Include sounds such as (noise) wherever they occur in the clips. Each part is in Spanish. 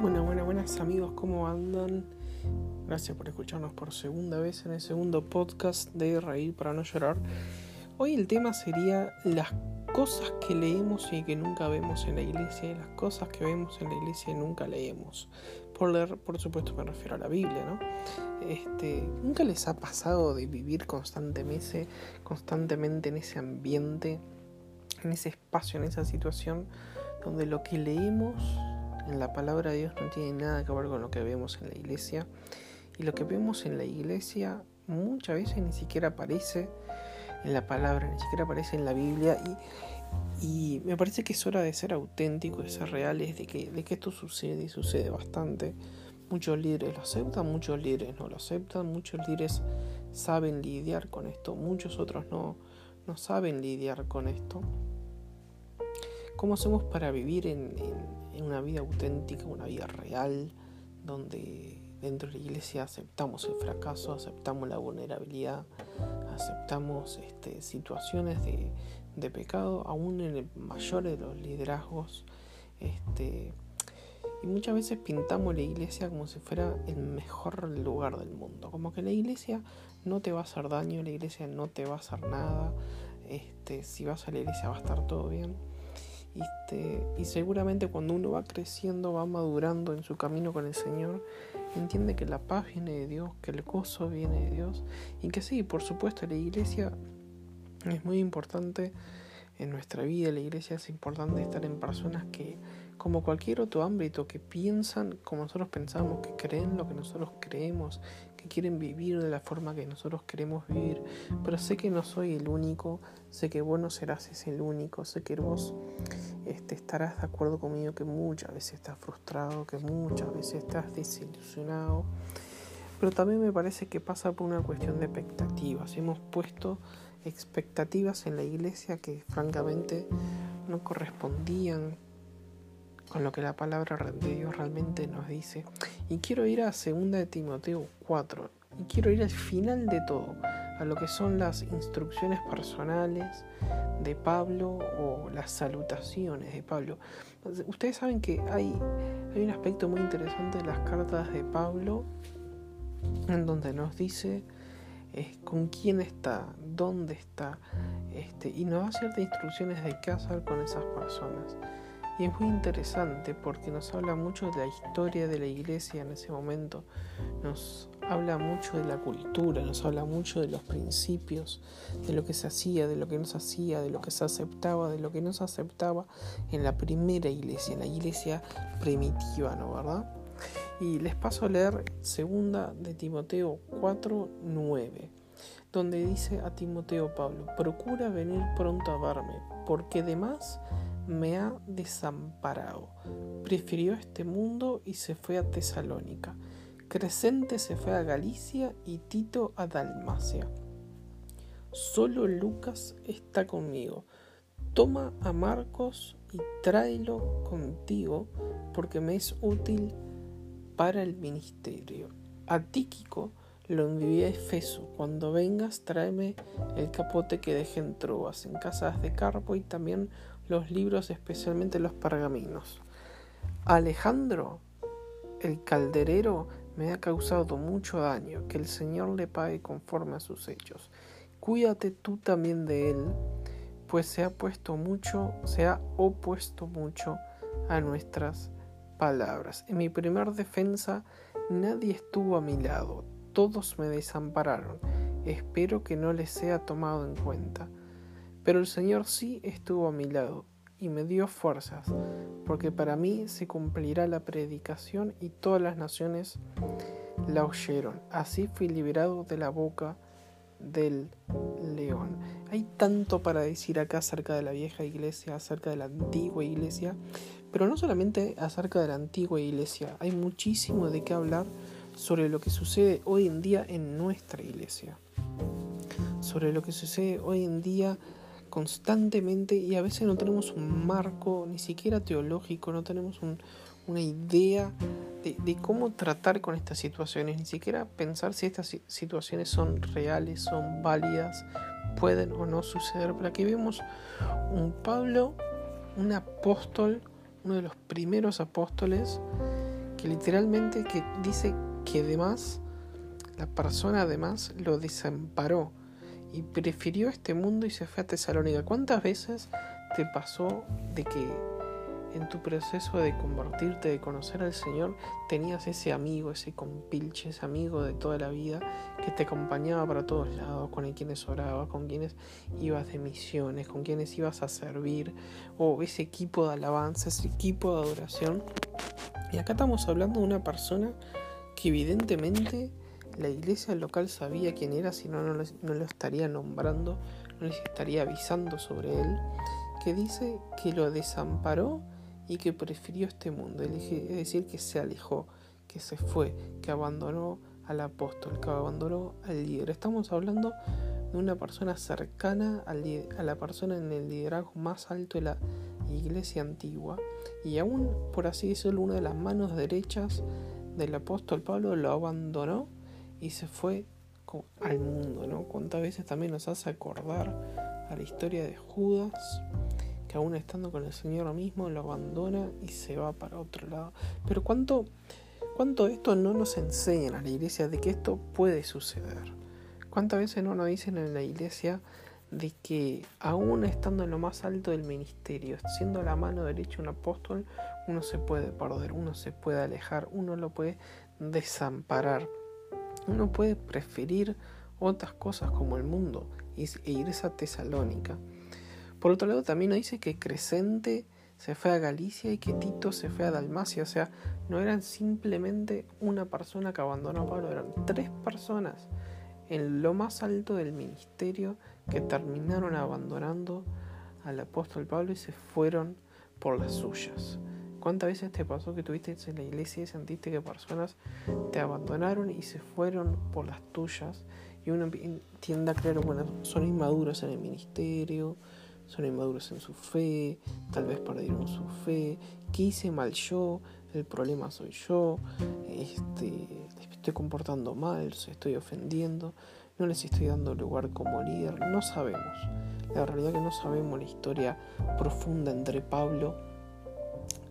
Bueno, bueno, buenas amigos, ¿cómo andan? Gracias por escucharnos por segunda vez en el segundo podcast de Reír para no llorar. Hoy el tema sería las cosas que leemos y que nunca vemos en la iglesia y las cosas que vemos en la iglesia y nunca leemos. Por leer, por supuesto, me refiero a la Biblia, ¿no? Este, ¿Nunca les ha pasado de vivir constantemente, constantemente en ese ambiente, en ese espacio, en esa situación, donde lo que leemos la palabra de Dios no tiene nada que ver con lo que vemos en la iglesia. Y lo que vemos en la iglesia muchas veces ni siquiera aparece en la palabra, ni siquiera aparece en la Biblia. Y, me parece que es hora de ser auténticos, de ser reales, de que, de que esto sucede y sucede bastante. Muchos líderes lo aceptan, muchos líderes no lo aceptan, muchos líderes saben lidiar con esto, muchos otros no, no saben lidiar con esto. ¿Cómo hacemos para vivir en, una vida auténtica, una vida real, donde dentro de la iglesia aceptamos el fracaso, aceptamos la vulnerabilidad, aceptamos este, situaciones de, pecado, aún en el mayor de los liderazgos. Este, y muchas veces pintamos la iglesia como si fuera el mejor lugar del mundo. Como que la iglesia no te va a hacer daño, la iglesia no te va a hacer nada. Este, si vas a la iglesia va a estar todo bien. Este, y seguramente cuando uno va creciendo, va madurando en su camino con el Señor, entiende que la paz viene de Dios, que el gozo viene de Dios y que sí, por supuesto, la iglesia es muy importante en nuestra vida, la iglesia es importante estar en personas que, como cualquier otro ámbito, que piensan como nosotros pensamos, que creen lo que nosotros creemos, que quieren vivir de la forma que nosotros queremos vivir. Pero sé que no soy el único, sé que vos no serás el único, sé que vos este, estarás de acuerdo conmigo que muchas veces estás frustrado, que muchas veces estás desilusionado. Pero también me parece que pasa por una cuestión de expectativas. Hemos puesto expectativas en la iglesia que francamente no correspondían con lo que la palabra de Dios realmente nos dice. Y quiero ir a 2 de Timoteo 4. Y quiero ir al final de todo, a lo que son las instrucciones personales de Pablo o las salutaciones de Pablo. Ustedes saben que hay, hay un aspecto muy interesante de las cartas de Pablo en donde nos dice eh, con quién está, dónde está, este, y nos da ciertas instrucciones de qué hacer con esas personas. Y es muy interesante porque nos habla mucho de la historia de la iglesia en ese momento, nos habla mucho de la cultura, nos habla mucho de los principios, de lo que se hacía, de lo que no se hacía, de lo que se aceptaba, de lo que no se aceptaba en la primera iglesia, en la iglesia primitiva, ¿no? ¿Verdad? Y les paso a leer segunda de Timoteo 4, 9, donde dice a Timoteo Pablo, procura venir pronto a verme, porque demás me ha desamparado. Prefirió este mundo y se fue a Tesalónica. Crescente se fue a Galicia y Tito a Dalmacia. Solo Lucas está conmigo. Toma a Marcos y tráelo contigo porque me es útil para el ministerio. A Tíquico lo envié a Efeso. Cuando vengas, tráeme el capote que dejé en Troas, en casas de Carpo y también los libros, especialmente los pergaminos. Alejandro, el calderero, me ha causado mucho daño, que el Señor le pague conforme a sus hechos. Cuídate tú también de él, pues se ha puesto mucho, se ha opuesto mucho a nuestras palabras. En mi primer defensa nadie estuvo a mi lado, todos me desampararon. Espero que no les sea tomado en cuenta. Pero el Señor sí estuvo a mi lado y me dio fuerzas, porque para mí se cumplirá la predicación y todas las naciones la oyeron. Así fui liberado de la boca del león. Hay tanto para decir acá acerca de la vieja iglesia, acerca de la antigua iglesia, pero no solamente acerca de la antigua iglesia, hay muchísimo de qué hablar sobre lo que sucede hoy en día en nuestra iglesia, sobre lo que sucede hoy en día constantemente y a veces no tenemos un marco ni siquiera teológico, no tenemos una idea de, cómo tratar con estas situaciones, ni siquiera pensar si estas situaciones son reales, son válidas, pueden o no suceder. Pero aquí vemos un Pablo, un apóstol, uno de los primeros apóstoles, que literalmente que dice que además la persona además lo desamparó y prefirió este mundo y se fue a Tesalónica. ¿Cuántas veces te pasó de que en tu proceso de convertirte, de conocer al Señor, tenías ese amigo, ese compilche, ese amigo de toda la vida que te acompañaba para todos lados, con quienes orabas, con quienes ibas de misiones, con quienes ibas a servir, o ese equipo de alabanza, ese equipo de adoración. Y acá estamos hablando de una persona que evidentemente la iglesia local sabía quién era, si no, no lo estaría nombrando, no les estaría avisando sobre él, que dice que lo desamparó y que prefirió este mundo, es decir, que se alejó, que se fue, que abandonó al apóstol, que abandonó al líder. Estamos hablando de una persona cercana a la persona en el liderazgo más alto de la iglesia antigua y aún, por así decirlo, una de las manos derechas del apóstol Pablo lo abandonó y se fue al mundo, ¿no? Cuántas veces también nos hace acordar a la historia de Judas, que aún estando con el Señor mismo lo abandona y se va para otro lado. Pero cuánto, cuánto esto no nos enseña a la iglesia de que esto puede suceder. ¿Cuántas veces no nos dicen en la iglesia de que aún estando en lo más alto del ministerio, siendo la mano derecha un apóstol, uno se puede perder, uno se puede alejar, uno lo puede desamparar? Uno puede preferir otras cosas como el mundo e irse a Tesalónica. Por otro lado, también nos dice que Crescente se fue a Galicia y que Tito se fue a Dalmacia. O sea, no eran simplemente una persona que abandonó a Pablo, eran tres personas en lo más alto del ministerio que terminaron abandonando al apóstol Pablo y se fueron por las suyas. ¿Cuántas veces te pasó que tuviste en la iglesia y sentiste que personas te abandonaron y se fueron por las tuyas? Y uno tiende a creer, bueno, son inmaduros en el ministerio, son inmaduros en su fe, tal vez perdieron su fe, ¿qué hice mal yo? El problema soy yo, este, estoy comportando mal, se estoy ofendiendo, no les estoy dando lugar como líder, no sabemos. La realidad es que no sabemos la historia profunda entre Pablo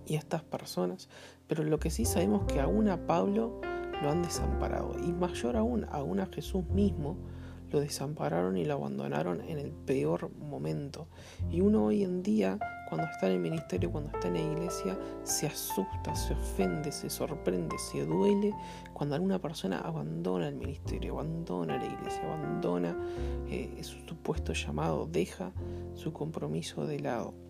y estas personas, pero lo que sí sabemos que aún a Pablo lo han desamparado y mayor aún, aún a Jesús mismo lo desampararon y lo abandonaron en el peor momento. Y uno hoy en día, cuando está en el ministerio, cuando está en la iglesia, se asusta, se ofende, se sorprende, se duele cuando alguna persona abandona el ministerio, abandona la iglesia, abandona eh, su supuesto llamado, deja su compromiso de lado.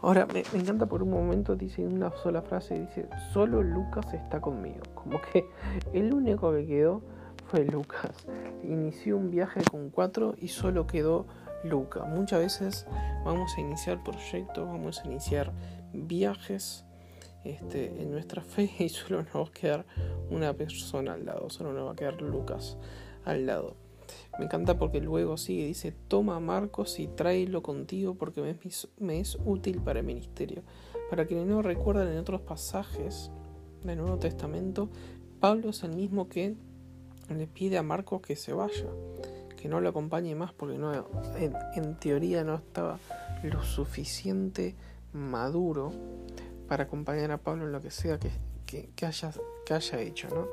Ahora, me, encanta por un momento, dice una sola frase, dice, solo Lucas está conmigo. (laughs) Como que el único que quedó fue Lucas. Inició un viaje con cuatro y solo quedó Lucas. Muchas veces vamos a iniciar proyectos, vamos a iniciar viajes este, en nuestra fe y solo nos va a quedar una persona al lado, solo nos va a quedar Lucas al lado. Me encanta porque luego sigue, dice, toma Marcos y tráelo contigo porque me es, útil para el ministerio. Para quienes no recuerdan en otros pasajes del Nuevo Testamento, Pablo es el mismo que le pide a Marcos que se vaya, que no lo acompañe más porque no, en, teoría no estaba lo suficiente maduro para acompañar a Pablo en lo que sea que, que, haya, que haya hecho, ¿no?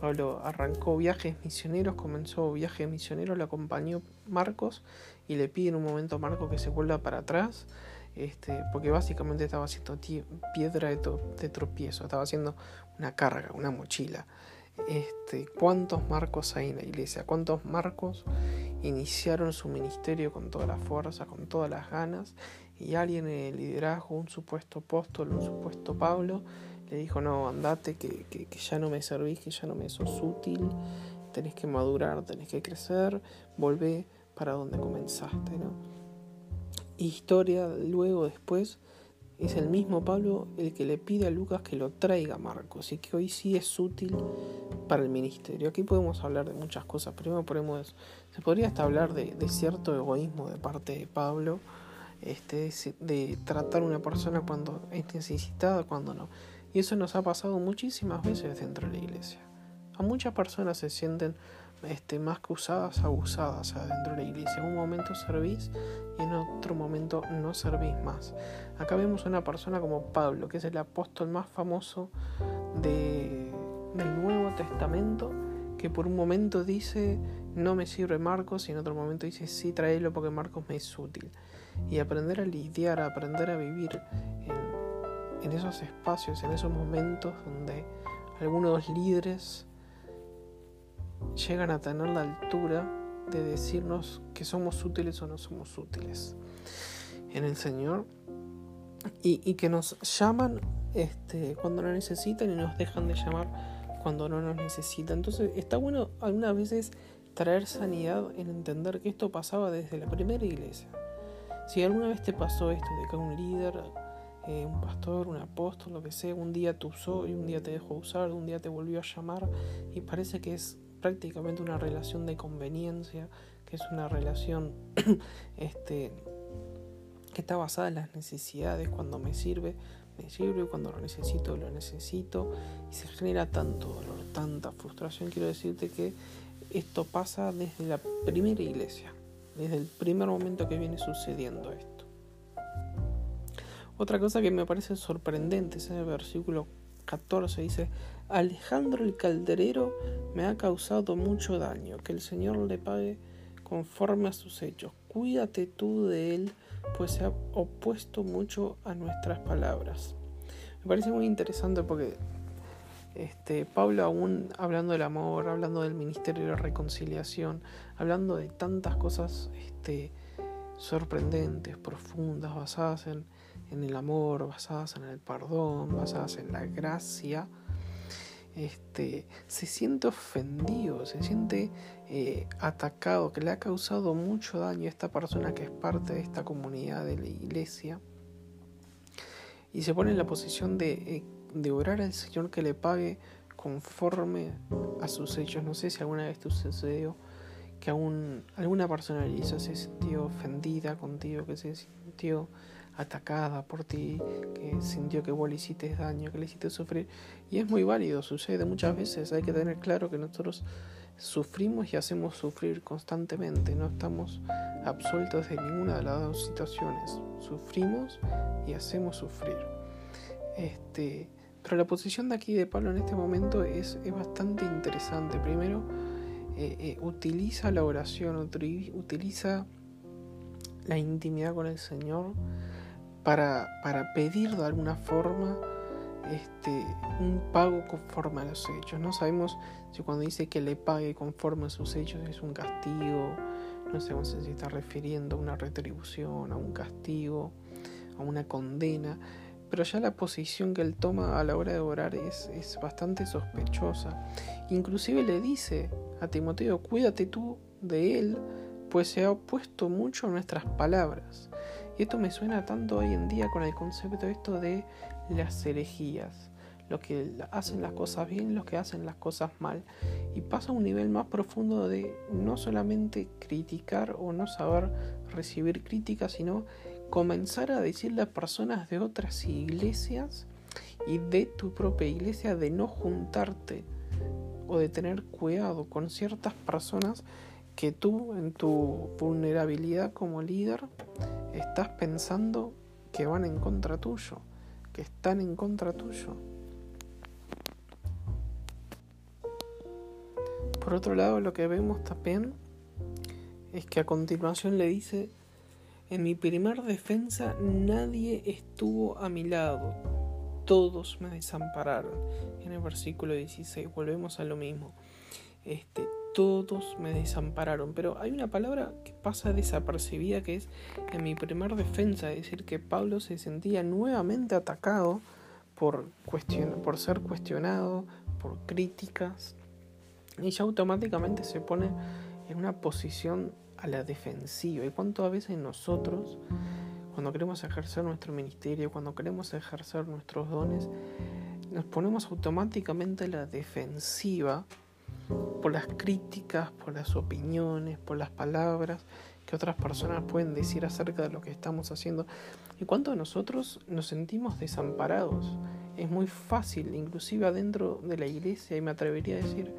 Pablo arrancó viajes misioneros, comenzó viajes misioneros, le acompañó Marcos y le pide en un momento a Marcos que se vuelva para atrás, este, porque básicamente estaba haciendo piedra de, tropiezo, estaba haciendo una carga, una mochila. Este, ¿Cuántos Marcos hay en la iglesia? ¿Cuántos Marcos iniciaron su ministerio con toda la fuerza, con todas las ganas? Y alguien en el liderazgo, un supuesto apóstol, un supuesto Pablo, le dijo, no, andate, que, que, ya no me servís, que ya no me sos útil, tenés que madurar, tenés que crecer, volvé para donde comenzaste, ¿no? Historia, luego, después, es el mismo Pablo el que le pide a Lucas que lo traiga a Marcos y que hoy sí es útil para el ministerio. Aquí podemos hablar de muchas cosas. Primero podemos, se podría hasta hablar de, de cierto egoísmo de parte de Pablo, este, de tratar a una persona cuando es necesitada, cuando no. Y eso nos ha pasado muchísimas veces dentro de la iglesia. A muchas personas se sienten este, más que usadas, abusadas dentro de la iglesia. En un momento servís y en otro momento no servís más. Acá vemos una persona como Pablo, que es el apóstol más famoso de, del Nuevo Testamento, que por un momento dice, no me sirve Marcos, y en otro momento dice, sí, tráelo porque Marcos me es útil. Y aprender a lidiar, aprender a vivir en, esos espacios, en esos momentos donde algunos líderes llegan a tener la altura de decirnos que somos útiles o no somos útiles en el Señor y, que nos llaman este, cuando lo necesitan y nos dejan de llamar cuando no nos necesitan. Entonces está bueno algunas veces traer sanidad en entender que esto pasaba desde la primera iglesia. Si alguna vez te pasó esto de que un líder, eh, un pastor, un apóstol, lo que sea, un día te usó y un día te dejó usar, un día te volvió a llamar y parece que es prácticamente una relación de conveniencia, que es una relación (clears throat) este, que está basada en las necesidades, cuando me sirve, me sirve, cuando lo necesito, lo necesito, y se genera tanto dolor, tanta frustración. Quiero decirte que esto pasa desde la primera iglesia, desde el primer momento que viene sucediendo esto. Otra cosa que me parece sorprendente es en el versículo 14 dice, Alejandro el calderero me ha causado mucho daño, que el Señor le pague conforme a sus hechos. Cuídate tú de él, pues se ha opuesto mucho a nuestras palabras. Me parece muy interesante porque este, Pablo aún hablando del amor, hablando del ministerio de reconciliación, hablando de tantas cosas este, sorprendentes, profundas, basadas en, el amor, basadas en el perdón, basadas en la gracia, este, se siente ofendido, se siente eh, atacado, que le ha causado mucho daño a esta persona que es parte de esta comunidad de la iglesia. Y se pone en la posición de, eh, de orar al Señor que le pague conforme a sus hechos. No sé si alguna vez te sucedió que alguna persona se sintió ofendida contigo, que se sintió atacada por ti, que sintió que vos le hiciste daño, que le hiciste sufrir. Y es muy válido, sucede muchas veces. Hay que tener claro que nosotros sufrimos y hacemos sufrir constantemente. No estamos absueltos de ninguna de las dos situaciones. Sufrimos y hacemos sufrir. Este, pero la posición de aquí de Pablo en este momento es, es bastante interesante. Primero, eh, eh, utiliza la oración, utiliza la intimidad con el Señor para, para pedir de alguna forma este, un pago conforme a los hechos. No sabemos si cuando dice que le pague conforme a sus hechos es un castigo, no sabemos si se está refiriendo a una retribución, a un castigo, a una condena, pero ya la posición que él toma a la hora de orar es, es bastante sospechosa. Inclusive le dice a Timoteo, cuídate tú de él, pues se ha opuesto mucho a nuestras palabras. Y esto me suena tanto hoy en día con el concepto esto de las herejías. Los que hacen las cosas bien, los que hacen las cosas mal. Y pasa a un nivel más profundo de no solamente criticar o no saber recibir críticas, sino comenzar a decirle a personas de otras iglesias y de tu propia iglesia de no juntarte o de tener cuidado con ciertas personas que tú en tu vulnerabilidad como líder estás pensando que van en contra tuyo, que están en contra tuyo. Por otro lado, lo que vemos también es que a continuación le dice, en mi primer defensa nadie estuvo a mi lado, todos me desampararon. En el versículo 16 volvemos a lo mismo. Este, todos me desampararon. Pero hay una palabra que pasa desapercibida que es en mi primer defensa, es decir, que Pablo se sentía nuevamente atacado por, por ser cuestionado, por críticas, y ya automáticamente se pone en una posición la defensiva. ¿Y cuántas veces nosotros, cuando queremos ejercer nuestro ministerio, cuando queremos ejercer nuestros dones, nos ponemos automáticamente a la defensiva por las críticas, por las opiniones, por las palabras que otras personas pueden decir acerca de lo que estamos haciendo. ¿Y cuánto de nosotros nos sentimos desamparados? Es muy fácil, inclusive adentro de la iglesia, y me atrevería a decir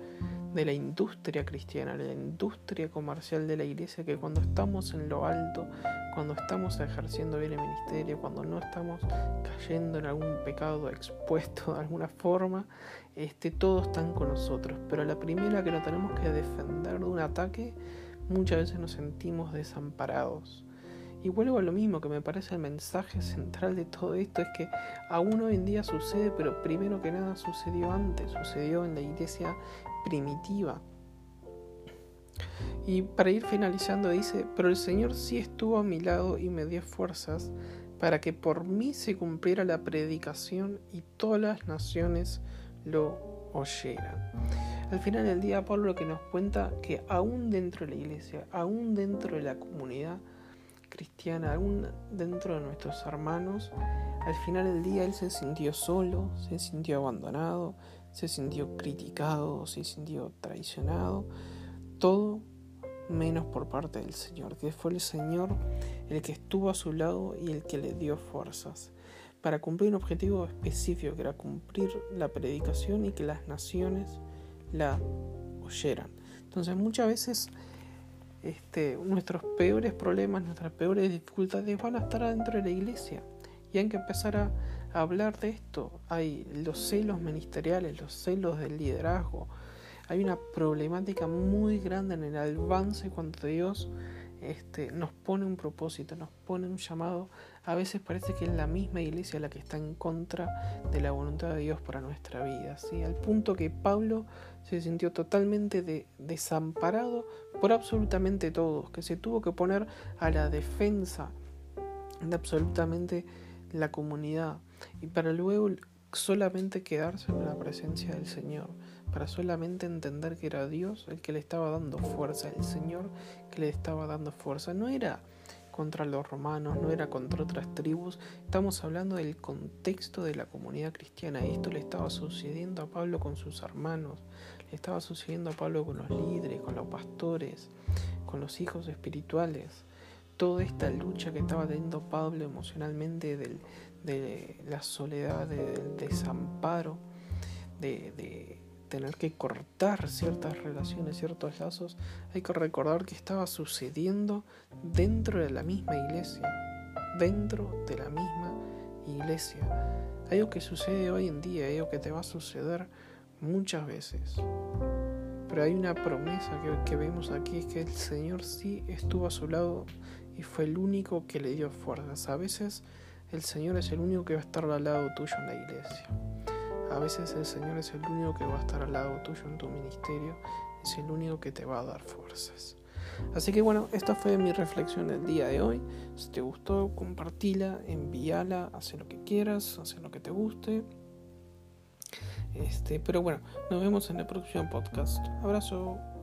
de la industria cristiana, de la industria comercial de la iglesia, que cuando estamos en lo alto, cuando estamos ejerciendo bien el ministerio, cuando no estamos cayendo en algún pecado expuesto de alguna forma, este, todos están con nosotros. Pero la primera que nos tenemos que defender de un ataque, muchas veces nos sentimos desamparados. Y vuelvo a lo mismo, que me parece el mensaje central de todo esto, es que aún hoy en día sucede, pero primero que nada sucedió antes, sucedió en la iglesia primitiva. Y para ir finalizando dice, pero el Señor sí estuvo a mi lado y me dio fuerzas para que por mí se cumpliera la predicación y todas las naciones lo oyeran. Al final del día Pablo lo que nos cuenta que aún dentro de la iglesia, aún dentro de la comunidad cristiana, aún dentro de nuestros hermanos, al final del día él se sintió solo, se sintió abandonado, se sintió criticado, se sintió traicionado, todo menos por parte del Señor, que fue el Señor el que estuvo a su lado y el que le dio fuerzas para cumplir un objetivo específico, que era cumplir la predicación y que las naciones la oyeran. Entonces muchas veces este, nuestros peores problemas, nuestras peores dificultades van a estar adentro de la iglesia y hay que empezar a, a hablar de esto. Hay los celos ministeriales, los celos del liderazgo, hay una problemática muy grande en el avance cuando Dios este, nos pone un propósito, nos pone un llamado. A veces parece que es la misma iglesia la que está en contra de la voluntad de Dios para nuestra vida. ¿sí? Al punto que Pablo se sintió totalmente desamparado por absolutamente todos, que se tuvo que poner a la defensa de absolutamente la comunidad y para luego solamente quedarse en la presencia del Señor para solamente entender que era Dios el que le estaba dando fuerza, el Señor que le estaba dando fuerza. No era contra los romanos, no era contra otras tribus, estamos hablando del contexto de la comunidad cristiana. Esto le estaba sucediendo a Pablo con sus hermanos, le estaba sucediendo a Pablo con los líderes, con los pastores, con los hijos espirituales. Toda esta lucha que estaba teniendo Pablo emocionalmente de la soledad, del desamparo, de tener que cortar ciertas relaciones, ciertos lazos, hay que recordar que estaba sucediendo dentro de la misma iglesia, dentro de la misma iglesia. Algo que sucede hoy en día, algo que te va a suceder muchas veces. Pero hay una promesa que, que vemos aquí, que el Señor sí estuvo a su lado y fue el único que le dio fuerzas. A veces el Señor es el único que va a estar al lado tuyo en la iglesia. A veces el Señor es el único que va a estar al lado tuyo en tu ministerio, es el único que te va a dar fuerzas. Así que bueno, esta fue mi reflexión del día de hoy. Si te gustó, compartila, envíala, haz lo que quieras, haz lo que te guste. Este, pero bueno, nos vemos en el próximo podcast. Abrazo.